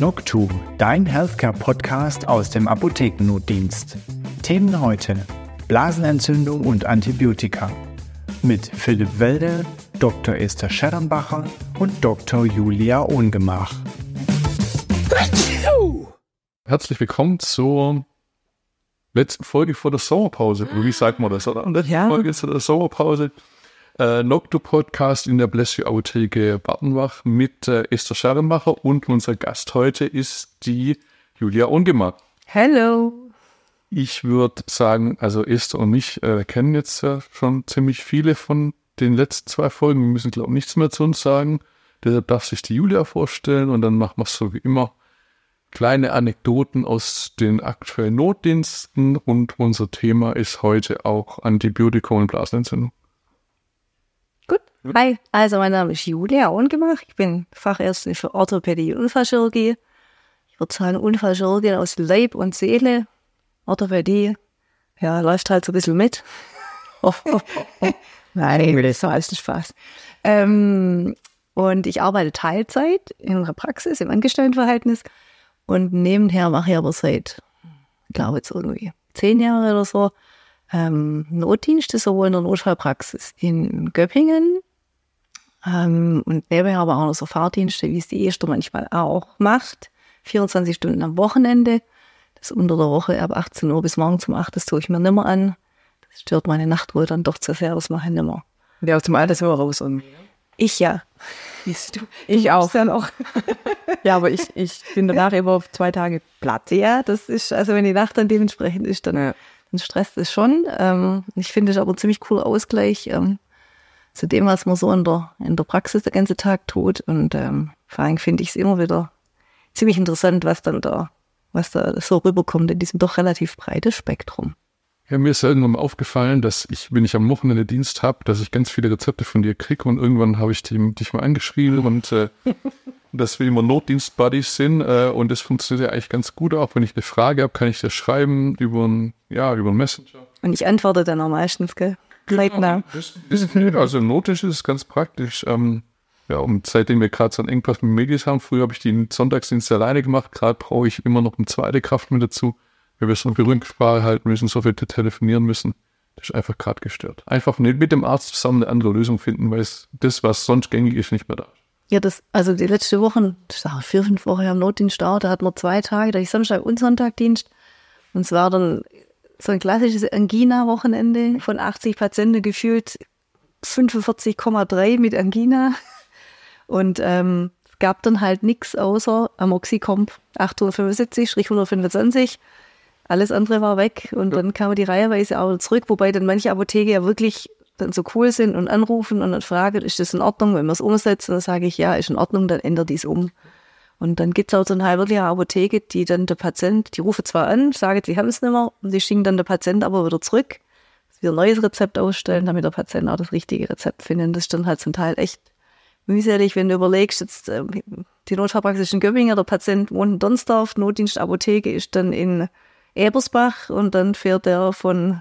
Noctu, dein Healthcare-Podcast aus dem Apothekennotdienst. Themen heute: Blasenentzündung und Antibiotika. Mit Philipp Welde, Dr. Esther Scherrenbacher und Dr. Julia Ohngemach. Herzlich willkommen zur letzten Folge vor der Sommerpause. Wie sagt man das? Oder? Letzte Ja. Folge vor der Sommerpause. Äh, Noctu-Podcast in der Blessio Apotheke Bartenbach mit äh, Esther Scherrenbacher und unser Gast heute ist die Julia Ungemach. Hello. Ich würde sagen, also Esther und mich äh, kennen jetzt ja schon ziemlich viele von den letzten zwei Folgen. Wir müssen, glaube ich, nichts mehr zu uns sagen. Deshalb darf sich die Julia vorstellen und dann machen wir es so wie immer. Kleine Anekdoten aus den aktuellen Notdiensten und unser Thema ist heute auch Antibiotika und Blasenentzündung. Gut. Hi. Also mein Name ist Julia Ohngemach. Ich bin Fachärztin für Orthopädie und Unfallchirurgie. Ich würde sagen Unfallchirurgie aus Leib und Seele. Orthopädie, ja, läuft halt so ein bisschen mit. Nein, das war alles Spaß. Ähm, und ich arbeite Teilzeit in einer Praxis im Angestelltenverhältnis und nebenher mache ich aber seit, glaube jetzt irgendwie zehn Jahre oder so, ähm, Notdienste, sowohl in der Notfallpraxis in Göppingen ähm, und nebenher aber auch noch so Fahrdienste, wie es die Esther manchmal auch macht. 24 Stunden am Wochenende. Das unter der Woche ab 18 Uhr bis morgens um 8, das tue ich mir nimmer an. Das stört meine Nachtruhe dann doch zu sehr, das mache ich nimmer. Ja, aus dem Alter sind wir raus. Und Ich ja. Siehst du? ich auch. Dann auch. Ja, aber ich, ich bin danach immer auf zwei Tage platt. Ja, das ist, also wenn die Nacht dann dementsprechend ist, dann, Ja. dann stresst es schon. Ähm, ich finde es aber ein ziemlich cooler Ausgleich ähm, zu dem, was man so in der, in der Praxis den ganzen Tag tut. Und ähm, vor allem finde ich es immer wieder ziemlich interessant, was dann da, was da so rüberkommt in diesem doch relativ breiten Spektrum. Ja, mir ist irgendwann mal aufgefallen, dass ich, wenn ich am Wochenende Dienst habe, dass ich ganz viele Rezepte von dir kriege und irgendwann habe ich die, dich mal angeschrieben und äh, dass wir immer Notdienst-Buddies sind äh, und das funktioniert ja eigentlich ganz gut. Auch wenn ich eine Frage habe, kann ich dir schreiben über ein, ja, über einen Messenger. Und ich antworte dann auch meistens, gell? Zeitnah. Das ist, also Notdienst ist es ganz praktisch. Ähm, ja, und seitdem wir gerade so einen Engpass mit Medis haben, früher habe ich den Sonntagsdienst alleine gemacht, gerade brauche ich immer noch eine zweite Kraft mit dazu, weil wir so viel Rücksprache halten müssen, so viel telefonieren müssen. Das ist einfach gerade gestört. Einfach nicht mit dem Arzt zusammen eine andere Lösung finden, weil es das, was sonst gängig ist, nicht mehr da ist. Ja, das, also die letzte Woche, vier, fünf Wochen am Notdienst da, da hatten wir zwei Tage, da ich Samstag und Sonntag Dienst. Und es war dann so ein klassisches Angina-Wochenende von 80 Patienten gefühlt 45,3 mit Angina. Und ähm, es gab dann halt nichts außer Amoxicomp 875-125. Alles andere war weg und dann kam die reiheweise auch zurück, wobei dann manche Apotheke ja wirklich dann so cool sind und anrufen und dann fragen, ist das in Ordnung, wenn wir es umsetzen? Dann sage ich, ja, ist in Ordnung, dann ändert dies um. Und dann gibt es auch so eine wirklich eine Apotheke, die dann der Patient, die rufen zwar an, sagen, sie haben es nicht mehr, und die schicken dann der Patient aber wieder zurück, dass wir ein neues Rezept ausstellen, damit der Patient auch das richtige Rezept findet. Das ist dann halt zum Teil echt mühselig, wenn du überlegst, jetzt ähm, die Notfallpraxis in Göppingen, der Patient wohnt in Donsdorf, Notdienstapotheke ist dann in Ebersbach und dann fährt er von,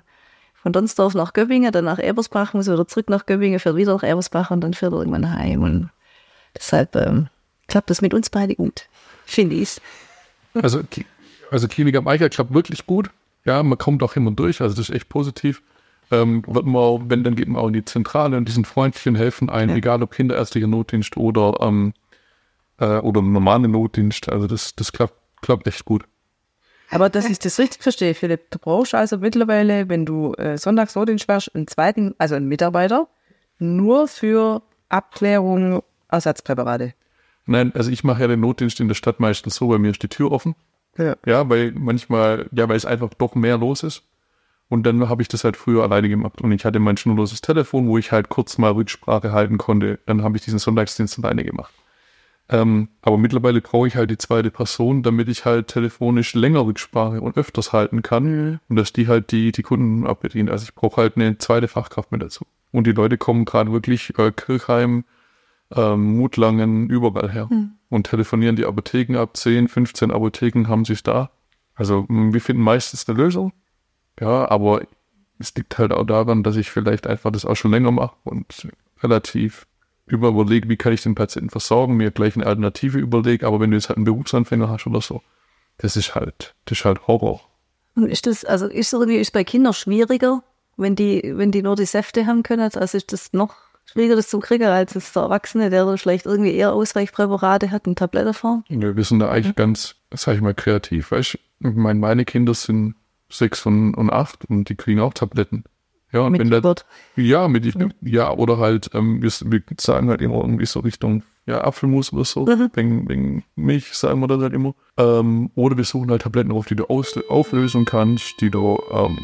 von Donsdorf nach Göppingen, dann nach Ebersbach, muss wieder zurück nach Göppingen, fährt wieder nach Ebersbach und dann fährt er irgendwann heim. Und deshalb ähm, klappt das mit uns beide gut, finde ich. Also, also Klinik am Eicher klappt wirklich gut. Ja, man kommt auch immer durch, also das ist echt positiv. Ähm, wird man auch, wenn, dann geht man auch in die Zentrale und die sind freundlich und helfen einem, Ja. egal ob kinderärztlicher Notdienst oder, ähm, äh, oder normale Notdienst. Also das, das klappt, klappt echt gut. Aber dass ich das richtig verstehe, Philipp, du brauchst also mittlerweile, wenn du äh, sonntags Notdienst wärst, einen zweiten, also einen Mitarbeiter, nur für Abklärung Ersatzpräparate. Nein, also ich mache ja den Notdienst in der Stadt meistens so, bei mir ist die Tür offen. Ja. Ja, weil manchmal, ja, weil es einfach doch mehr los ist. Und dann habe ich das halt früher alleine gemacht. Und ich hatte mein schnurloses Telefon, wo ich halt kurz mal Rücksprache halten konnte. Dann habe ich diesen Sonntagsdienst alleine gemacht. Ähm, aber mittlerweile brauche ich halt die zweite Person, damit ich halt telefonisch länger Rücksprache und öfters halten kann. Und dass die halt die, die Kunden abbedient. Also ich brauche halt eine zweite Fachkraft mit dazu. Und die Leute kommen gerade wirklich äh, Kirchheim, ähm, Mutlangen, überall her. Und telefonieren die Apotheken ab. 10, 15 Apotheken haben sich da. Also mh, wir finden meistens eine Lösung. Ja, aber es liegt halt auch daran, dass ich vielleicht einfach das auch schon länger mache und relativ über überlege, wie kann ich den Patienten versorgen, mir gleich eine Alternative überlege, aber wenn du jetzt halt einen Berufsanfänger hast oder so, das ist halt, das ist halt Horror. Und ist das, also ist irgendwie, ist bei Kindern schwieriger, wenn die, wenn die nur die Säfte haben können, also ist das noch schwieriger, das zu kriegen, als es der Erwachsene, der vielleicht irgendwie eher Ausweichpräparate hat in Tablettenform? Ja, wir sind da eigentlich ganz, sag ich mal, kreativ, weißt du? Ich meine, meine Kinder sind sechs und, und acht und die kriegen auch Tabletten. Ja, und Mit wenn der, Geburt. ja, mit, ja, oder halt, ähm, wir, wir sagen halt immer irgendwie so Richtung, ja, Apfelmus oder so, Mhm. wegen, wegen Milch, sagen wir das halt immer. Ähm, oder wir suchen halt Tabletten auf, die du aus, auflösen kannst, die du, ähm,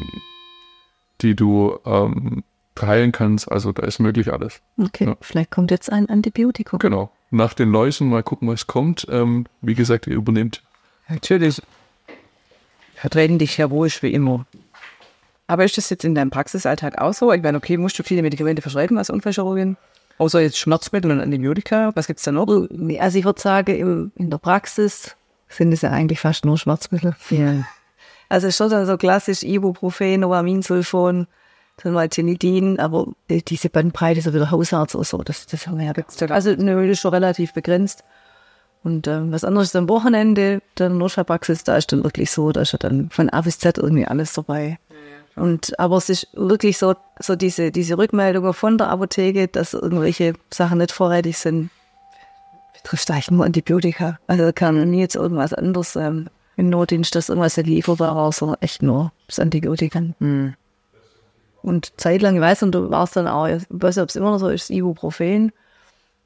die du, ähm, heilen kannst. Also da ist möglich alles. Okay, Ja. vielleicht kommt jetzt ein Antibiotikum. Genau. Nach den Läusen mal gucken, was kommt. Ähm, wie gesagt, ihr übernehmt. Natürlich. Vertreten dich heroisch wie immer. Aber ist das jetzt in deinem Praxisalltag auch so? Ich meine, okay, musst du viele Medikamente verschreiben als Unfallchirurgin? Außer jetzt Schmerzmittel und Antibiotika. Was gibt's da noch? Also ich würde sagen, in der Praxis sind es ja eigentlich fast nur Schmerzmittel. Ja. Also schon so klassisch Ibuprofen, Novaminsulfon, dann mal Genidin, aber die- diese Bandbreite, so wie der Hausarzt oder so, das, das haben wir ja gar Also nö, das ist schon relativ begrenzt. Und ähm, was anderes ist am Wochenende, dann Notfallpraxis, da ist dann wirklich so, da ist ja dann von A bis Z irgendwie alles dabei. Und aber es ist wirklich so, so diese, diese Rückmeldungen von der Apotheke, dass irgendwelche Sachen nicht vorrätig sind, betrifft eigentlich nur Antibiotika. Also kann nie jetzt irgendwas anderes ähm, im Notdienst, dass irgendwas nicht lieferbar war, sondern echt nur das Antibiotika. Und zeitlang, ich weiß nicht, du warst dann auch, ich weiß nicht, ob es immer noch so ist, Ibuprofen.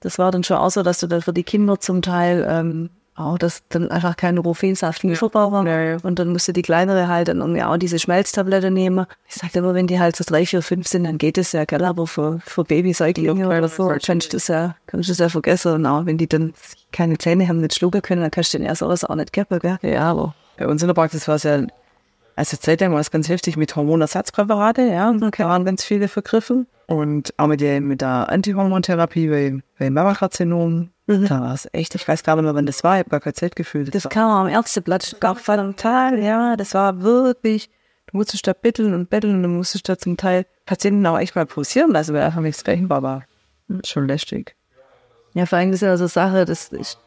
Das war dann schon auch so, dass du dann für die Kinder zum Teil ähm, auch, dass dann einfach kein Ibuprofensaft lieferbar war. Ja, ja. Und dann musste die kleinere halt dann irgendwie auch diese Schmelztablette nehmen. Ich sag immer, wenn die halt so drei, vier, fünf sind, dann geht es ja, gell? Aber für, für Babysäuglinge oder so, kannst du das ja, kannst du das ja vergessen. Und auch wenn die dann keine Zähne haben, nicht schlucken können, dann kannst du den erst sowas auch nicht geben, gell? Ja, aber. Bei uns in der Praxis war es ja, also zeitlang war es ganz heftig mit Hormonersatzpräparate, ja, da waren ganz viele vergriffen. Und auch mit der, mit der Antihormontherapie bei, bei Mammakarzinom, da war es echt, ich weiß gar nicht mehr, wann das war, ich habe gar kein Zeitgefühl. Das kam am Ärzteblatt, gab total, ja, das war wirklich, du musstest da betteln und betteln und du musstest da zum Teil Patienten auch echt mal pausieren lassen, weil einfach nichts berechenbar war. Schon lästig. Ja, vor allem das ist ja so eine Sache, das ist,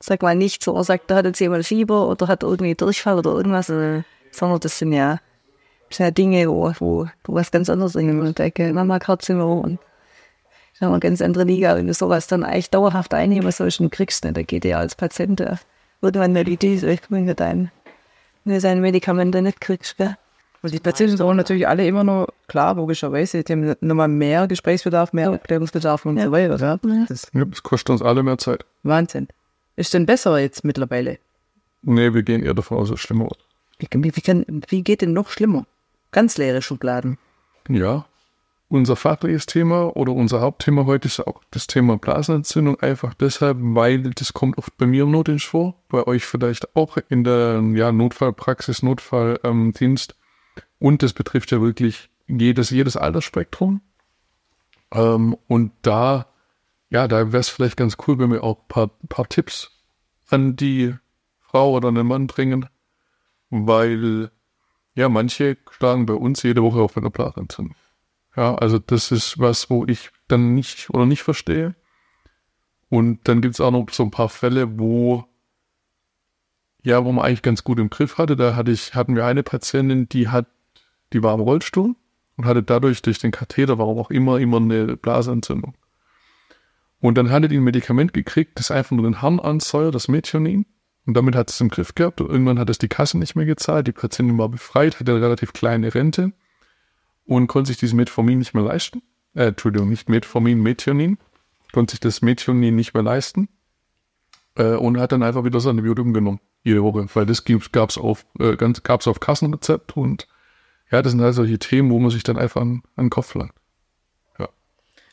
sag mal nicht so, man sagt, da hat jetzt jemand Fieber oder hat irgendwie Durchfall oder irgendwas, sondern das sind ja, das sind ja Dinge, wo, wo, wo was ganz anderes in dem Decke, Mama-Karzinom und das ist ja eine ganz andere Liga. Wenn du sowas dann eigentlich dauerhaft einnehmen sollst und kriegst, ne, da geht ja als Patient ja irgendwann eine Idee, so, ich wenn du dein, wenn du seine Medikamente nicht kriegst, gell? Und die Patienten brauchen natürlich alle immer noch, klar, logischerweise, die haben nochmal mehr Gesprächsbedarf, mehr Aufklärungsbedarf und so weiter. Ja. Das ist Ja, das kostet uns alle mehr Zeit. Wahnsinn. Ist denn besser jetzt mittlerweile? Nee, wir gehen eher davon aus, dass es schlimmer wird. Wie, wie, kann, wie geht denn noch schlimmer? Ganz leere Schubladen. Ja. Unser fachliches Thema oder unser Hauptthema heute ist auch das Thema Blasenentzündung. Einfach deshalb, weil das kommt oft bei mir im Notdienst vor, bei euch vielleicht auch in der ja, Notfallpraxis, Notfalldienst. Ähm, und das betrifft ja wirklich jedes, jedes Altersspektrum. Ähm, und da, ja, da wäre es vielleicht ganz cool, wenn wir auch ein paar, paar Tipps an die Frau oder den Mann bringen, weil ja, manche schlagen bei uns jede Woche auf eine Blasenentzündung. Ja, also das ist was, wo ich dann nicht oder nicht verstehe. Und dann gibt's auch noch so ein paar Fälle, wo ja, wo man eigentlich ganz gut im Griff hatte. Da hatte ich, hatten wir eine Patientin, die hat, die war im Rollstuhl und hatte dadurch durch den Katheter, warum auch immer, immer eine Blasenentzündung. Und dann hatte die ein Medikament gekriegt, das einfach nur den Harn ansäuert, das Methionin. Und damit hat es im Griff gehabt. Und irgendwann hat es die Kasse nicht mehr gezahlt. Die Patientin war befreit, hatte eine relativ kleine Rente und konnte sich dieses Metformin nicht mehr leisten. Äh, Entschuldigung, nicht Metformin, Methionin. Konnte sich das Methionin nicht mehr leisten. Äh, und hat dann einfach wieder das Antibiotikum genommen. Jede Woche. Weil das gab es auf, äh, ganz, auf Kassenrezept. Und ja, das sind halt solche Themen, wo man sich dann einfach an, an den Kopf langt.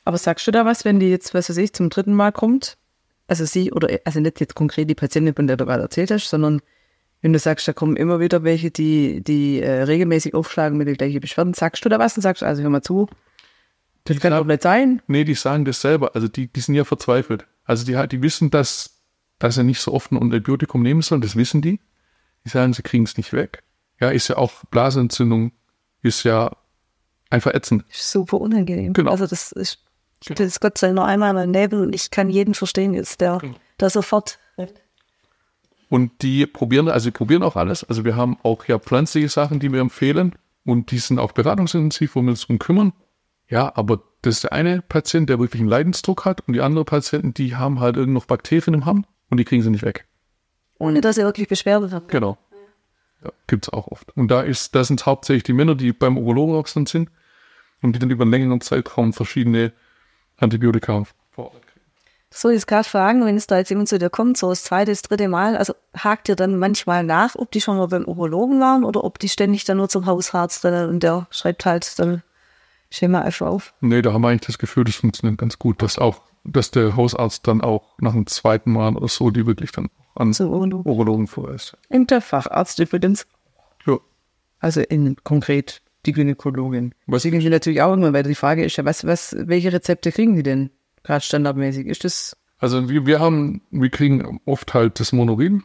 Aber sagst du da was, wenn die jetzt, was weiß ich, zum dritten Mal kommt? Also sie, oder also nicht jetzt konkret die Patientin, von der du gerade erzählt hast, sondern wenn du sagst, da kommen immer wieder welche, die, die äh, regelmäßig aufschlagen mit den gleichen Beschwerden, sagst du da was und sagst, also hör mal zu, das kann doch nicht sein. Nee, die sagen das selber. Also die, die sind ja verzweifelt. Also die, die wissen, dass, dass sie nicht so oft ein Antibiotikum nehmen sollen. Das wissen die. Die sagen, sie kriegen es nicht weg. Ja, ist ja auch Blasenentzündung, ist ja einfach ätzend. Super unangenehm. Genau. Also das ist Das ist Gott sei Dank nur einmal mein Nebel und ich kann jeden verstehen jetzt, der Genau. da sofort. Und die probieren, also die probieren auch alles. Also wir haben auch ja pflanzliche Sachen, die wir empfehlen und die sind auch beratungsintensiv, wo wir uns drum kümmern. Ja, aber das ist der eine Patient, der wirklich einen Leidensdruck hat und die andere Patienten, die haben halt irgend noch Bakterien im Hamm und die kriegen sie nicht weg. Ohne dass er wirklich Beschwerde hat. Genau. Ja, gibt's auch oft. Und da ist, das sind hauptsächlich die Männer, die beim Urologen auch sind und die dann über einen längeren Zeitraum verschiedene Antibiotika vor Ort kriegen. So, jetzt gerade fragen, wenn es da jetzt jemand zu dir kommt, so das zweite, das dritte Mal, also hakt ihr dann manchmal nach, ob die schon mal beim Urologen waren oder ob die ständig dann nur zum Hausarzt rennen und der schreibt halt dann Schema einfach auf. Nee, da haben wir eigentlich das Gefühl, das funktioniert ganz gut, dass auch, dass der Hausarzt dann auch nach dem zweiten Mal oder so, die wirklich dann an Zum Urologen. Urologen vorweist. Und der Facharzt übrigens, Ja. also in konkret die Gynäkologin. Was- Was ich natürlich auch immer, weil die Frage ist ja, was, was, welche Rezepte kriegen die denn gerade standardmäßig? Ist das Also wir, wir haben, wir kriegen oft halt das Monorin,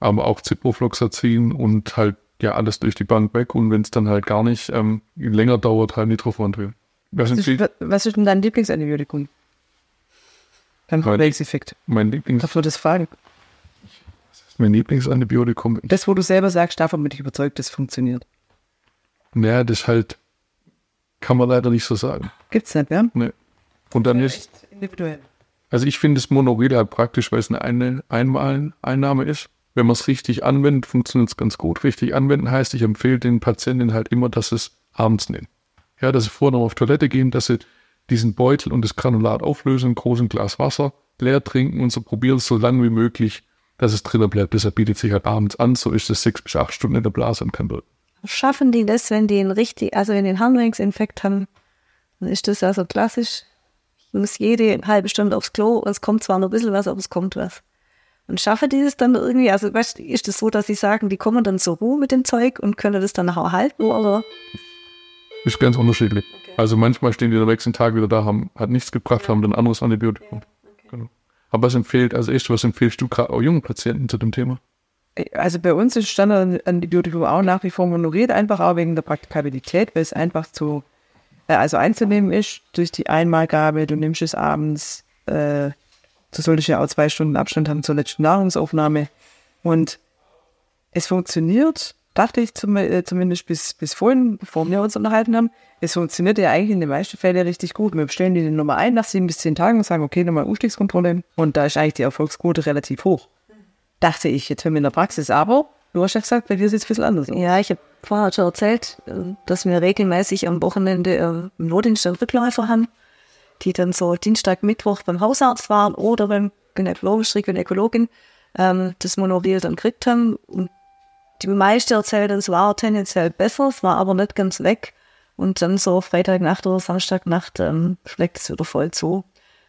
aber auch Ciprofloxacin und halt ja alles durch die Bank weg und wenn es dann halt gar nicht ähm, länger dauert, halt Nitrofurantriol. Das was die, ist, was ist denn dein Lieblingsantibiotikum? Mein- Haarwelkseffekt. mein Lieblings, Darf man das fragen? mein Lieblingsantibiotikum. Das, wo du selber sagst, davon bin ich überzeugt, das funktioniert. Naja, das halt, kann man leider nicht so sagen. Gibt's nicht, ja? Ne. Und dann ist, individuell. Also ich finde das Monorid halt praktisch, weil es eine, eine Einmaleinnahme ist. Wenn man es richtig anwendet, funktioniert es ganz gut. Richtig anwenden heißt, ich empfehle den Patienten halt immer, dass sie es abends nehmen. Ja, dass sie vorher noch auf Toilette gehen, dass sie diesen Beutel und das Granulat auflösen, ein großes Glas Wasser, leer trinken und so probieren es so lange wie möglich, dass es drinnen bleibt. Deshalb bietet sich halt abends an, so ist es sechs bis acht Stunden in der Blase und kann wirken. Schaffen die das, wenn die einen richtig, also wenn die einen Harnwegsinfekt haben, dann ist das also klassisch. Ich muss jede halbe Stunde aufs Klo und es kommt zwar noch ein bisschen was, aber es kommt was. Und schaffen die das dann irgendwie, also weißt, du, ist das so, dass sie sagen, die kommen dann zur Ruhe mit dem Zeug und können das dann auch halten oder? Ist ganz unterschiedlich. Also manchmal stehen die den nächsten Tag wieder da, haben, hat nichts gebracht, haben dann ein anderes Antibiotikum. Genau. Aber was empfiehlt, also echt, was empfiehlst du gerade auch jungen Patienten zu dem Thema? Also bei uns ist Standardantibiotikum auch nach wie vor Monorid, einfach auch wegen der Praktikabilität, weil es einfach zu, äh, also einzunehmen ist durch die Einmalgabe, du nimmst es abends, äh, du solltest ja auch zwei Stunden Abstand haben zur letzten Nahrungsaufnahme und es funktioniert, dachte ich zum, äh, zumindest bis, bis vorhin, bevor wir uns unterhalten haben, es funktioniert ja eigentlich in den meisten Fällen richtig gut. Wir bestellen die Nummer ein nach sieben bis zehn Tagen und sagen, okay, nochmal Umstiegskontrolle und da ist eigentlich die Erfolgsquote relativ hoch. Dachte ich, jetzt hören wir in der Praxis, aber du hast ja gesagt, bei dir sieht es ein bisschen anders aus. Ja, ich habe vorher schon erzählt, äh, dass wir regelmäßig am Wochenende äh, im Notdienst einen Rückläufer haben, die dann so Dienstag, Mittwoch beim Hausarzt waren oder beim Gynäkologen, Gynäkologin ähm, das Monoril dann gekriegt haben. Und die meisten erzählen, es war tendenziell besser, es war aber nicht ganz weg. Und dann so Freitagnacht oder Samstagnacht ähm, schlägt es wieder voll zu.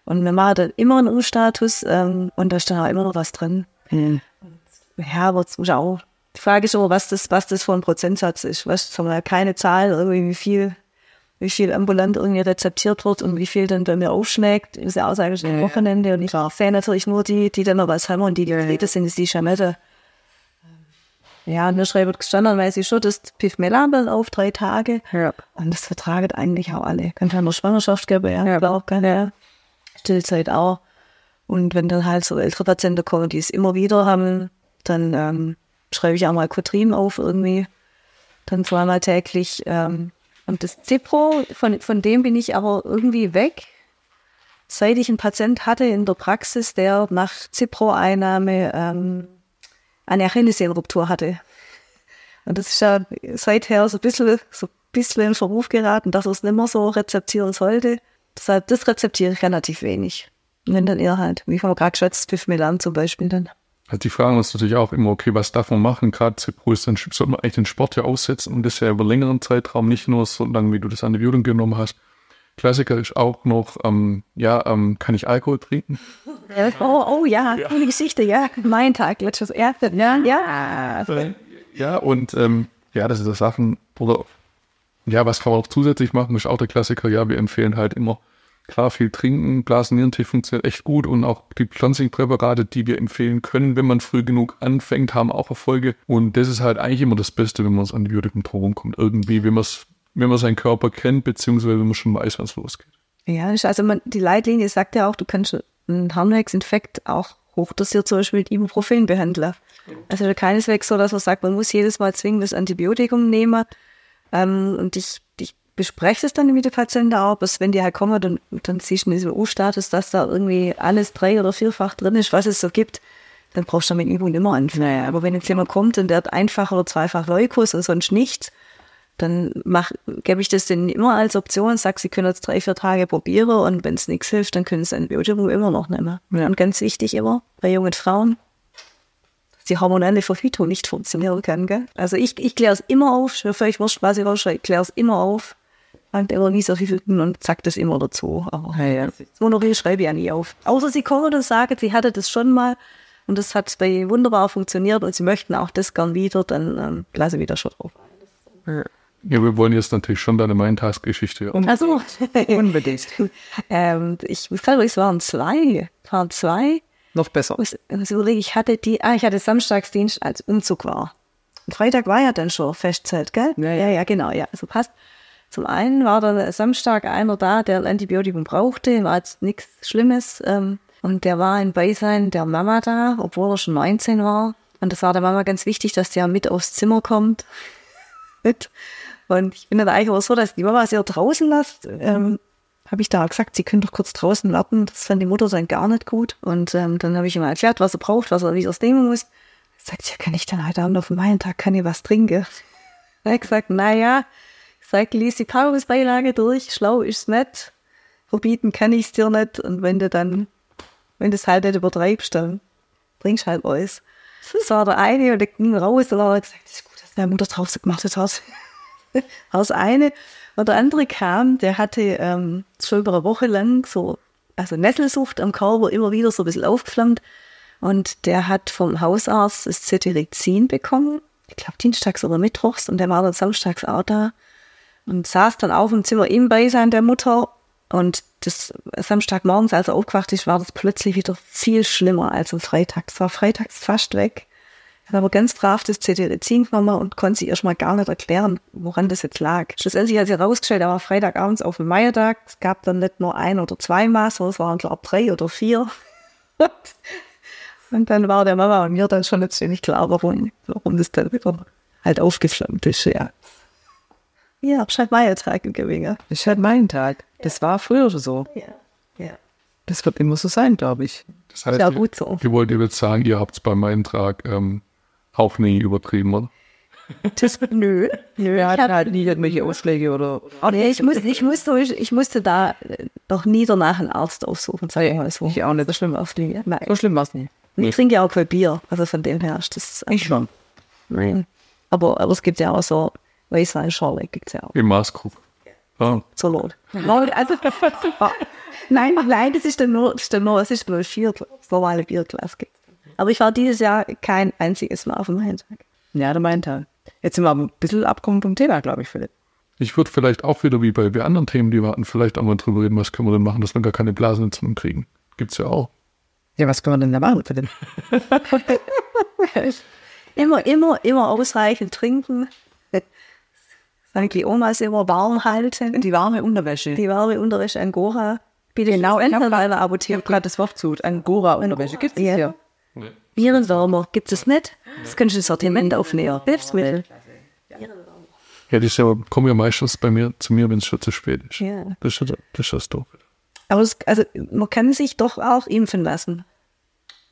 Und wir machen dann immer einen U-Status ähm, und da dann auch immer noch was drin. Ja, aber jetzt muss ich auch. Die Frage ist aber, was das, was das für ein Prozentsatz ist. Jetzt haben wir ja keine Zahl, irgendwie wie viel, wie viel ambulant irgendwie rezeptiert wird und wie viel dann bei mir aufschlägt. Ist ja Aussage am Wochenende. Und ich sehe natürlich nur die, die dann noch was haben und die, die ja, das sind, ist die Schamette. Ja, und wir schreiben standardmäßig schon das Pivmelamel auf drei Tage. Ja. Und das vertragen eigentlich auch alle. Kann ja nur Schwangerschaft geben, ja. Ja. Auch keine Stillzeit auch. Und wenn dann halt so ältere Patienten kommen, die es immer wieder haben, dann ähm, schreibe ich auch mal Cotrin auf irgendwie. Dann zweimal täglich. Ähm, und das Cipro, von, von dem bin ich aber irgendwie weg. Seit ich einen Patient hatte in der Praxis, der nach Cipro-Einnahme ähm, eine Achillessehnenruptur hatte. Und das ist ja seither so ein bisschen, so ein bisschen in Verruf geraten, dass er es nicht mehr so rezeptieren sollte. Deshalb, das rezeptiere ich relativ wenig. Und wenn dann eher halt, wie man gerade geschätzt, Pivmelan zum Beispiel dann. Also die fragen uns natürlich auch immer, okay, was darf man machen? Gerade Cipro ist dann, sollte man eigentlich den Sport ja aussetzen und das ja über längeren Zeitraum, nicht nur so lange, wie du das Antibiotikum genommen hast. Klassiker ist auch noch, ähm, ja, ähm, kann ich Alkohol trinken? Ja. Oh, oh ja, coole Geschichte, ja. Mein Tag, letztes Jahr. Ja, ja. Ja, und ähm, ja, das sind so Sachen, oder ja, was kann man auch zusätzlich machen, ist auch der Klassiker, ja, wir empfehlen halt immer, klar, viel trinken, Blasennierentee funktioniert echt gut und auch die pflanzlichen Präparate, die wir empfehlen können, wenn man früh genug anfängt, haben auch Erfolge und das ist halt eigentlich immer das Beste, wenn man das Antibiotikum kommt, irgendwie, wenn man wenn man seinen Körper kennt, beziehungsweise wenn man schon weiß, was losgeht. Ja, also man, die Leitlinie sagt ja auch, du kannst einen Harnwegsinfekt auch hochdosiert zum Beispiel mit Ibuprofen behandeln. Also keineswegs so, dass man sagt, man muss jedes Mal zwingend das Antibiotikum nehmen. Ähm, und ich bespreche es dann mit der Patienten auch, dass wenn die halt kommen, dann, dann siehst du in diesem U-Status, dass da irgendwie alles drei- oder vierfach drin ist, was es so gibt, dann brauchst du damit Übung immer anfangen. Naja. Aber wenn jetzt jemand kommt und der hat einfach oder zweifach Leukos und sonst nichts, dann mach, gebe ich das denen immer als Option, sag, sie können jetzt drei, vier Tage probieren und wenn es nichts hilft, dann können sie ein Antibiotikum immer noch nehmen. Ja. Und ganz wichtig immer bei jungen Frauen, dass die hormonelle Verhütung nicht funktionieren kann. Gell? Also ich, ich kläre es immer auf, für euch wurscht, was ich rausschreibe, ich kläre es immer auf. Und immer nie so viel und sag das immer dazu. Aber Ja, ja. das Monorie schreibe ich ja nie auf. Außer sie kommen und sagen, sie hatte das schon mal und das hat bei ihr wunderbar funktioniert und sie möchten auch das gern wieder, dann ähm, lasse ich wieder schon drauf. Ja, wir wollen jetzt natürlich schon deine Mindtask-Geschichte. Also, Unbedingt. ähm, ich glaube, es waren zwei. Es waren zwei. Noch besser. Was, was überlege ich, hatte die, ah, ich hatte Samstagsdienst, als Umzug war. Und Freitag war ja dann schon Festzelt, gell? Ja, ja. ja, ja genau, ja. Also passt. Zum einen war dann Samstag einer da, der ein Antibiotikum brauchte, war jetzt nichts Schlimmes. Ähm, und der war in Beisein der Mama da, obwohl er schon 19 war. Und das war der Mama ganz wichtig, dass der mit aufs Zimmer kommt. Und ich bin dann eigentlich auch so, dass die Mama sie auch draußen lässt. Ähm, habe ich da gesagt, sie können doch kurz draußen warten. Das fand die Mutter dann gar nicht gut. Und ähm, dann habe ich ihm erklärt, was er braucht, was er wieder nehmen muss. Sagt sie, ja, kann ich dann heute Abend auf meinen Tag, kann ich was trinken? Er hat gesagt, naja, sag, lies die Packungsbeilage durch, schlau ist's nicht. Verbieten kann ich's dir nicht. Und wenn du dann, wenn du es halt nicht übertreibst, dann trinkst halt alles. Das war der eine und der ging raus und hat gesagt, das ist gut, dass deine Mutter draußen gemacht hat. Das das eine. Und der andere kam, der hatte ähm, schon über eine Woche lang so, also Nesselsucht am Körper immer wieder so ein bisschen aufgeflammt. Und der hat vom Hausarzt das Cetirizin bekommen. Ich glaube, dienstags oder mittwochs. Und der war dann samstags auch da. Und saß dann auf im Zimmer im Beisein der Mutter. Und das Samstagmorgens, als er aufgewacht ist, war das plötzlich wieder viel schlimmer als am Freitag. Es war freitags fast weg. Hat aber ganz brav das Cetirizin genommen und konnte sich erstmal gar nicht erklären, woran das jetzt lag. Schlussendlich hat sich herausgestellt, er war Freitagabends auf dem Meiertag. Es gab dann nicht nur ein oder zwei Maß, sondern es waren, glaube ich, drei oder vier. und dann war der Mama und mir dann schon ziemlich klar, warum, warum das dann wieder halt aufgeflammt ist, ja. Ja, ist halt Meiertag im Gewinge. Das ist halt mein Tag. Das war früher schon so. Ja, ja. Das wird immer so sein, glaube ich. Das heißt, Ja, gut so. ihr wollt ihr jetzt sagen, ihr habt es beim Eintrag ähm, auch nie übertrieben, oder? Das, nö. Wir Ich hatten halt nie irgendwelche Ausschläge oder. oder Nee, ich, muss, ich, musste, ich musste da äh, noch nie danach einen Arzt aufsuchen, sag ich mal so. Ich auch nicht. So schlimm auf die. Nein. So schlimm war es nie. Und Ich trinke ja auch kein Bier, also von dem her ist das. Ich schon. Nein. Aber, aber es gibt ja auch so Weißweinschorle, gibt es ja auch. Im Maßkrug. Ah, Zur Not. Nein, also, nein, nein, das ist nur, das ist nur, das ist nur ein Viertel, das normale Bierglas gibt's. Aber ich war dieses Jahr kein einziges Mal auf dem Heimtag. Ja, der mein Tag. Jetzt sind wir aber ein bisschen abgekommen vom Thema, glaube ich, Philipp. ich würde vielleicht auch wieder wie bei bei anderen Themen, die wir hatten, vielleicht einmal drüber reden, was können wir denn machen, dass wir gar keine Blasenentzündung kriegen. Gibt's ja auch. Ja, was können wir denn da machen, Philipp? Immer, immer, immer ausreichend trinken. Sagen die Omas immer warm halten. Die warme Unterwäsche. Die warme Unterwäsche Angora. Bitte genau, ich habe in einer Ich habe Apotheke. gerade das Wort zu. Angora-Unterwäsche. Gibt es Ja. hier? Virenwärmer gibt es nicht. Das kannst du ins Sortiment aufnehmen. Hilfsmittel. Ja, die ist ja, kommen ja meistens bei mir zu mir, wenn es schon zu spät ist. Ja. Das ist das, ist das doof. Aber es, also, man kann sich doch auch impfen lassen.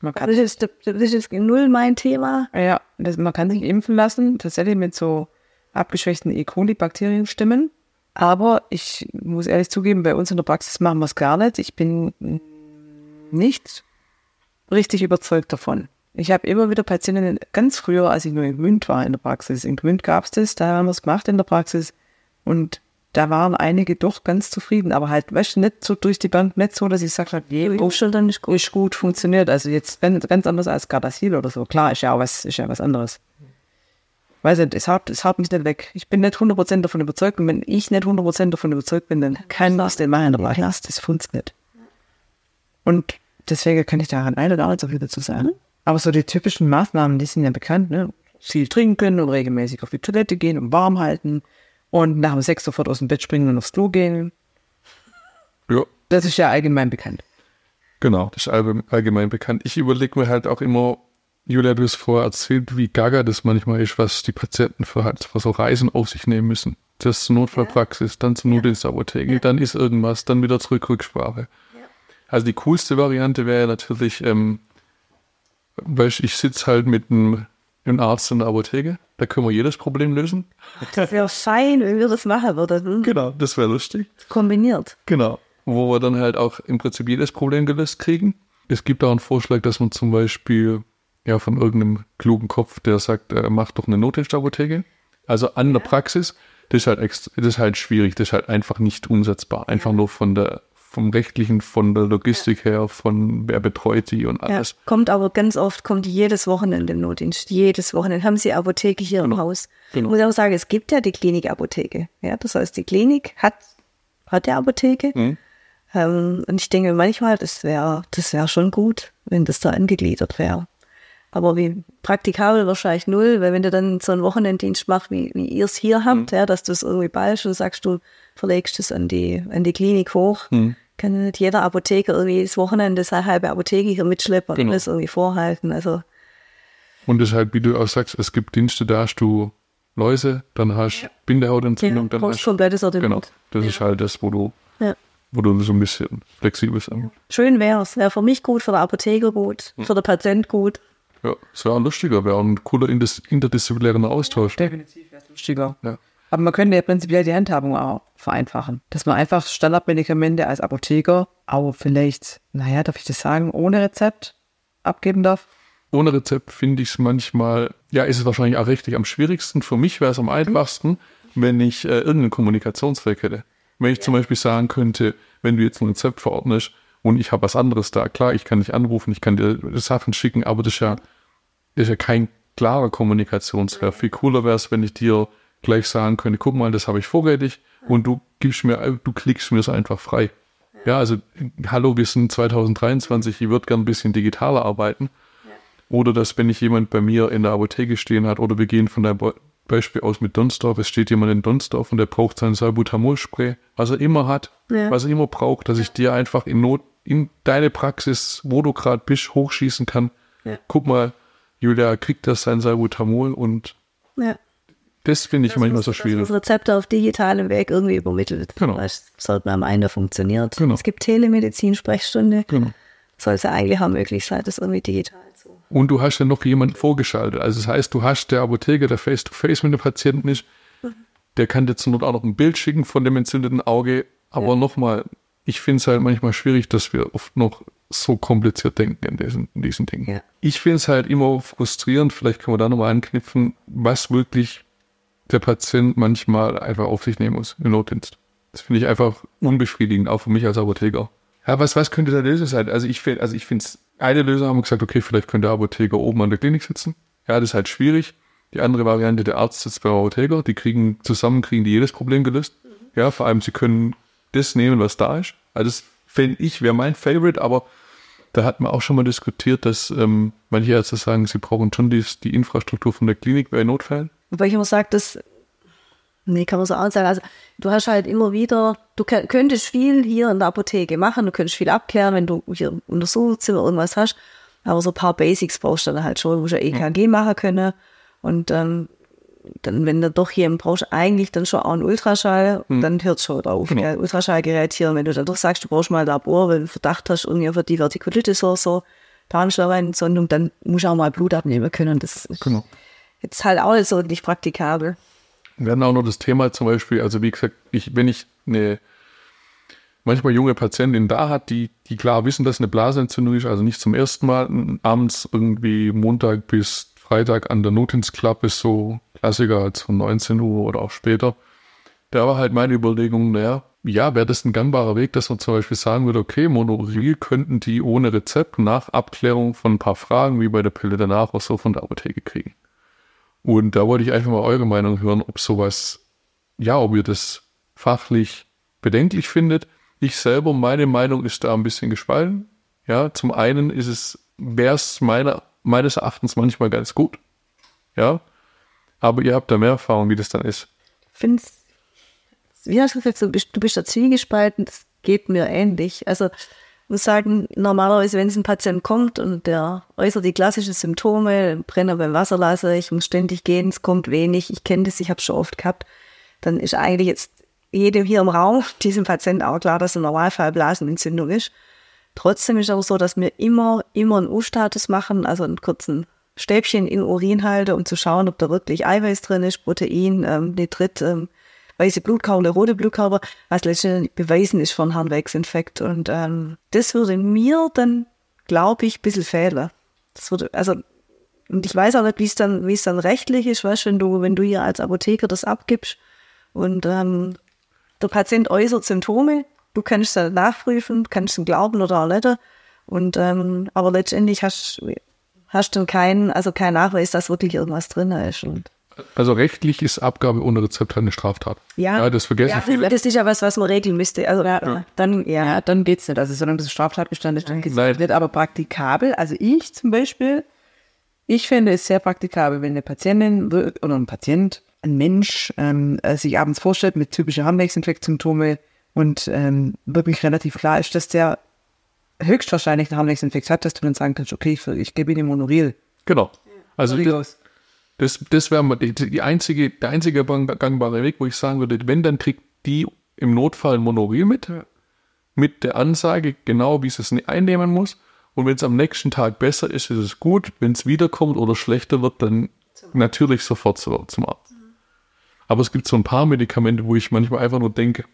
Man kann, Das ist, das ist null mein Thema. ja, das, man kann sich impfen lassen, tatsächlich mit so abgeschwächten E. coli-Bakterienstämmen. Aber ich muss ehrlich zugeben, bei uns in der Praxis machen wir es gar nicht. Ich bin nicht richtig überzeugt davon. Ich habe immer wieder Patientinnen, ganz früher, als ich nur in Gmünd war in der Praxis, in Gmünd gab es das, da haben wir es gemacht in der Praxis und da waren einige doch ganz zufrieden, aber halt, weißt du, nicht so durch die Bank, nicht so, dass ich gesagt habe, je, dann nicht gut. ist gut funktioniert. Also jetzt ganz, anders als Gardasil oder so. Klar, ist ja auch was, ist ja was anderes. Weiß nicht, es haut, es haut mich nicht weg. Ich bin nicht 100% davon überzeugt und wenn ich nicht 100% davon überzeugt bin, dann kann das den machen, aber lass, das funktioniert. Und deswegen kann ich da ein oder andere so viel dazu sagen. Aber so die typischen Maßnahmen, die sind ja bekannt, ne? Viel trinken und regelmäßig auf die Toilette gehen und warm halten und nach dem Sex sofort aus dem Bett springen und aufs Klo gehen. Ja, Das ist ja allgemein bekannt. genau, das ist allgemein bekannt. Ich überlege mir halt auch immer, Julia, du hast vorher erzählt, wie gaga das manchmal ist, was die Patienten für, halt, für so Reisen auf sich nehmen müssen. Das zur Notfallpraxis, dann zur Notdienstapotheke, dann ist irgendwas, dann wieder zurück Rücksprache. Also die coolste Variante wäre natürlich, ähm, weißt, ich sitze halt mit einem, einem Arzt in der Apotheke, da können wir jedes Problem lösen. Das wäre fein, wenn wir das machen würden. Hm? Genau, das wäre lustig. Kombiniert. Genau. Wo wir dann halt auch im Prinzip jedes Problem gelöst kriegen. Es gibt auch einen Vorschlag, dass man zum Beispiel ja von irgendeinem klugen Kopf, der sagt, äh, mach doch eine Notdienstapotheke. Also an der Praxis, das ist halt ext- das ist halt schwierig, das ist halt einfach nicht umsetzbar. Einfach nur von der vom rechtlichen, von der Logistik her, von wer betreut die und Ja, alles. kommt aber ganz oft, kommt jedes Wochenende im Notdienst. Jedes Wochenende haben sie Apotheke hier im Genau. Haus. Genau. Ich muss auch sagen, es gibt ja die Klinikapotheke. Ja, das heißt, die Klinik hat, hat die Apotheke. Mhm. Ähm, und ich denke manchmal, das wäre das wär schon gut, wenn das da angegliedert wäre. Aber wie praktikabel wahrscheinlich null, weil wenn du dann so einen Wochenenddienst machst, wie, wie ihr es hier habt, ja, dass du es irgendwie ballst und sagst, du verlegst es an die, an die Klinik hoch, kann nicht jeder Apotheker irgendwie das Wochenende seine halbe Apotheke hier mitschleppen und Genau. alles irgendwie vorhalten. Also Und das ist halt, wie du auch sagst, es gibt Dienste, da hast du Läuse, dann hast du Bindehautentzündung, dann brauchst hast komplettes Genau, Sortiment. das ist halt das, wo du, Ja. wo du so ein bisschen flexibel sein musst. Schön wäre es. Wäre für mich gut, für den Apotheker gut, Hm. für den Patient gut. Ja, es wäre auch lustiger, wäre auch ein cooler interdisziplinärer Austausch. Definitiv wäre es lustiger. Ja. Aber man könnte ja prinzipiell die Handhabung auch vereinfachen. Dass man einfach Standardmedikamente als Apotheker, aber vielleicht, naja, darf ich das sagen, ohne Rezept abgeben darf. Ohne Rezept finde ich es manchmal, ja, ist es wahrscheinlich auch richtig am schwierigsten. Für mich wäre es am einfachsten, wenn ich äh, irgendeinen Kommunikationsweg hätte. Wenn ich zum Beispiel sagen könnte, wenn du jetzt ein Rezept verordnest und ich habe was anderes da, klar, ich kann dich anrufen, ich kann dir Sachen schicken, aber das ist ja, das ist ja kein klarer Kommunikationsweg. Viel cooler wäre es, wenn ich dir gleich sagen könnte, guck mal, das habe ich vorrätig und du gibst mir, du klickst mir es einfach frei. Ja, also, hallo, wir sind 2023, ich würde gern ein bisschen digitaler arbeiten. Oder dass, wenn ich jemand bei mir in der Apotheke stehen hat, oder wir gehen von deinem Be- Beispiel aus mit Donsdorf, es steht jemand in Donsdorf und der braucht sein Salbutamol-Spray, was er immer hat, Ja. was er immer braucht, dass ich dir einfach in Not, in deine Praxis, wo du gerade bist, hochschießen kann. Ja. Guck mal, Julia kriegt das sein Salbutamol und Ja. das finde ich manchmal so Dass schwierig. das Rezept auf digitalem Weg irgendwie übermittelt. Genau. Das sollte man am Ende funktioniert. Genau. Es gibt Telemedizin, Sprechstunde. Genau. Soll es ja eigentlich auch möglich sein, das irgendwie digital zu. Und du hast ja noch jemanden vorgeschaltet. Also das heißt, du hast der Apotheker, der face-to-face mit dem Patienten ist, der kann dir zur Not auch noch ein Bild schicken von dem entzündeten Auge. Aber nochmal, ich finde es halt manchmal schwierig, dass wir oft noch so kompliziert denken in diesen, in diesen Dingen. Ja. Ich finde es halt immer frustrierend, vielleicht können wir da nochmal anknüpfen, was wirklich der Patient manchmal einfach auf sich nehmen muss im Notdienst. Das finde ich einfach unbefriedigend, auch für mich als Apotheker. Ja, was, was könnte der Lösung sein? Also ich finde, also ich finde es, eine Lösung haben wir gesagt, okay, vielleicht könnte der Apotheker oben an der Klinik sitzen. Ja, das ist halt schwierig. Die andere Variante, der Arzt sitzt beim Apotheker, die kriegen zusammen, kriegen die jedes Problem gelöst. Ja, vor allem, sie können das nehmen, was da ist. Also das fände ich, wäre mein Favorite, aber da hat man auch schon mal diskutiert, dass ähm, manche Ärzte sagen, sie brauchen schon die, die Infrastruktur von der Klinik bei Notfällen. Wobei ich immer sage, das, nee, kann man so auch sagen. Also, du hast halt immer wieder, du kö- könntest viel hier in der Apotheke machen, du könntest viel abklären, wenn du hier im Untersuchungszimmer irgendwas hast. Aber so ein paar Basics brauchst du dann halt schon. Du musst ja EKG machen können. Und ähm, dann, wenn du doch jemanden brauchst, eigentlich dann schon auch einen Ultraschall, dann hört es schon auf. Genau. Ja, Ultraschallgerät hier, wenn du dann doch sagst, du brauchst mal ein Labor, weil du Verdacht hast, irgendwie auf die Vertikulitis oder so, Harnschleimhautentzündung, dann musst du auch mal Blut abnehmen können. Das ist Genau. jetzt halt auch nicht so nicht praktikabel. Wir hatten auch noch das Thema zum Beispiel, also wie gesagt, ich, wenn ich eine manchmal junge Patientin da hat, die, die klar wissen, dass eine Blasenentzündung ist, also nicht zum ersten Mal abends irgendwie Montag bis Freitag an der ist so Klassiker als von 19 Uhr oder auch später. Da war halt meine Überlegung, naja, ja, wäre das ein gangbarer Weg, dass man zum Beispiel sagen würde, okay, Monoril könnten die ohne Rezept nach Abklärung von ein paar Fragen, wie bei der Pille danach, auch so von der Apotheke kriegen. Und da wollte ich einfach mal eure Meinung hören, ob sowas, ja, ob ihr das fachlich bedenklich findet. Ich selber, meine Meinung ist da ein bisschen gespalten. Ja, zum einen ist es, wäre es meiner, meines Erachtens manchmal ganz gut. Ja, aber ihr habt da mehr Erfahrung, wie das dann ist. find's, wie hast du gesagt, du bist, da zwiegespalten. Das geht mir ähnlich. Also ich muss sagen, normalerweise, wenn ein Patient kommt und der äußert die klassischen Symptome, Brenner beim Wasserlassen, ich muss ständig gehen, es kommt wenig, ich kenne das, ich habe es schon oft gehabt, dann ist eigentlich jetzt jedem hier im Raum, diesem Patienten auch klar, dass ein Normalfall Blasenentzündung ist. Trotzdem ist aber so, dass wir immer, immer einen U-Status machen, also einen kurzen Stäbchen in Urin halte, um zu schauen, ob da wirklich Eiweiß drin ist, Protein, ähm, Nitrit, ähm, weiße Blutkörper, rote Blutkörper, was letztendlich beweisen ist von Harnwegsinfekt. Und ähm, das würde mir dann, glaube ich, ein bisschen fehlen. Das würde, also, und ich weiß auch nicht, wie es dann, wie es dann rechtlich ist, weißt, wenn du, wenn du hier als Apotheker das abgibst und ähm, der Patient äußert Symptome, du kannst es nachprüfen, kannst ihn glauben oder auch nicht. Und ähm, aber letztendlich hast hast du keinen, also keinen Nachweis, dass wirklich irgendwas drin ist. Und Also rechtlich ist Abgabe ohne Rezept eine Straftat. Ja, das vergessen ja, viele. das, das ist ja was, was man regeln müsste. Also Ja. dann, ja. Ja, dann geht's nicht. Also solange das Straftatbestand ist, dann geht's Nein. nicht. Aber praktikabel, also ich zum Beispiel, ich finde es sehr praktikabel, wenn eine Patientin oder ein Patient, ein Mensch, ähm, äh, sich abends vorstellt mit typischen Harnwegsinfektsymptome und ähm, wirklich relativ klar ist, dass der höchstwahrscheinlich einen Harnwegsinfekt hat, dass du dann sagen kannst, okay, ich, ich gebe ihm Monoril. Genau. Also das, das, das wäre die, die einzige, der einzige gangbare Weg, wo ich sagen würde, wenn, dann kriegt die im Notfall ein Monoril mit, mit der Ansage, genau wie sie es einnehmen muss. Und wenn es am nächsten Tag besser ist, ist es gut. Wenn es wiederkommt oder schlechter wird, dann natürlich sofort zu, zum Arzt. Aber es gibt so ein paar Medikamente, wo ich manchmal einfach nur denke,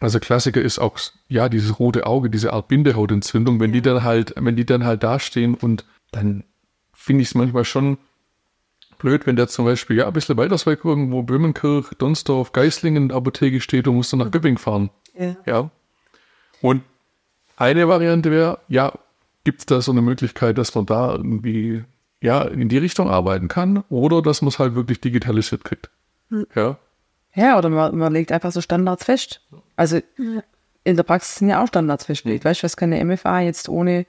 also Klassiker ist auch, ja, dieses rote Auge, diese Art Bindehautentzündung, wenn die dann halt, wenn die dann halt dastehen und dann finde ich es manchmal schon blöd, wenn der zum Beispiel, ja, ein bisschen weiter weg irgendwo Böhmenkirch, Donsdorf, Geislingen in der Apotheke steht und muss dann nach Göpping fahren. Ja. Ja. Und eine Variante wäre, ja, gibt es da so eine Möglichkeit, dass man da irgendwie, ja, in die Richtung arbeiten kann oder dass man es halt wirklich digitalisiert kriegt. Ja. Ja, oder man, man legt einfach so Standards fest. Also in der Praxis sind ja auch Standards festgelegt. Weißt du, was kann eine MFA jetzt ohne,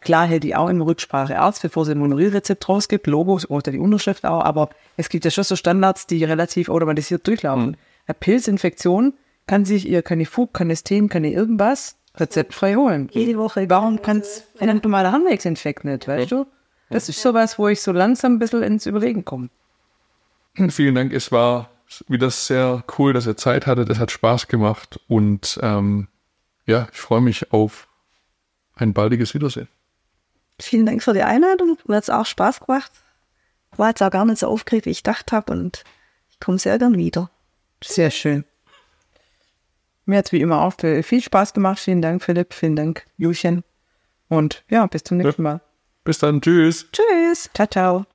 klar hält die auch in Rücksprache Arzt, bevor sie ein Monorilrezept rausgibt, Logos oder die Unterschrift auch, aber es gibt ja schon so Standards, die relativ automatisiert durchlaufen. Eine Pilzinfektion kann sich ihr Canifug, Canestem, kann irgendwas rezeptfrei holen. Jede Woche. Warum kann es ein normaler Harnwegsinfekt nicht, weißt du? Das ist sowas, wo ich so langsam ein bisschen ins Überlegen komme. Vielen Dank. Es war wieder sehr cool, dass ihr Zeit hattet. Es hat Spaß gemacht und ähm, ja, ich freue mich auf ein baldiges Wiedersehen. Vielen Dank für die Einladung. Mir hat es auch Spaß gemacht. War jetzt auch gar nicht so aufgeregt, wie ich gedacht habe und ich komme sehr gern wieder. Sehr schön. Mir hat es wie immer auch viel viel Spaß gemacht. Vielen Dank, Philipp. Vielen Dank, Juchen. Und ja, bis zum nächsten Mal. Bis dann. Tschüss. Tschüss. Ciao, ciao.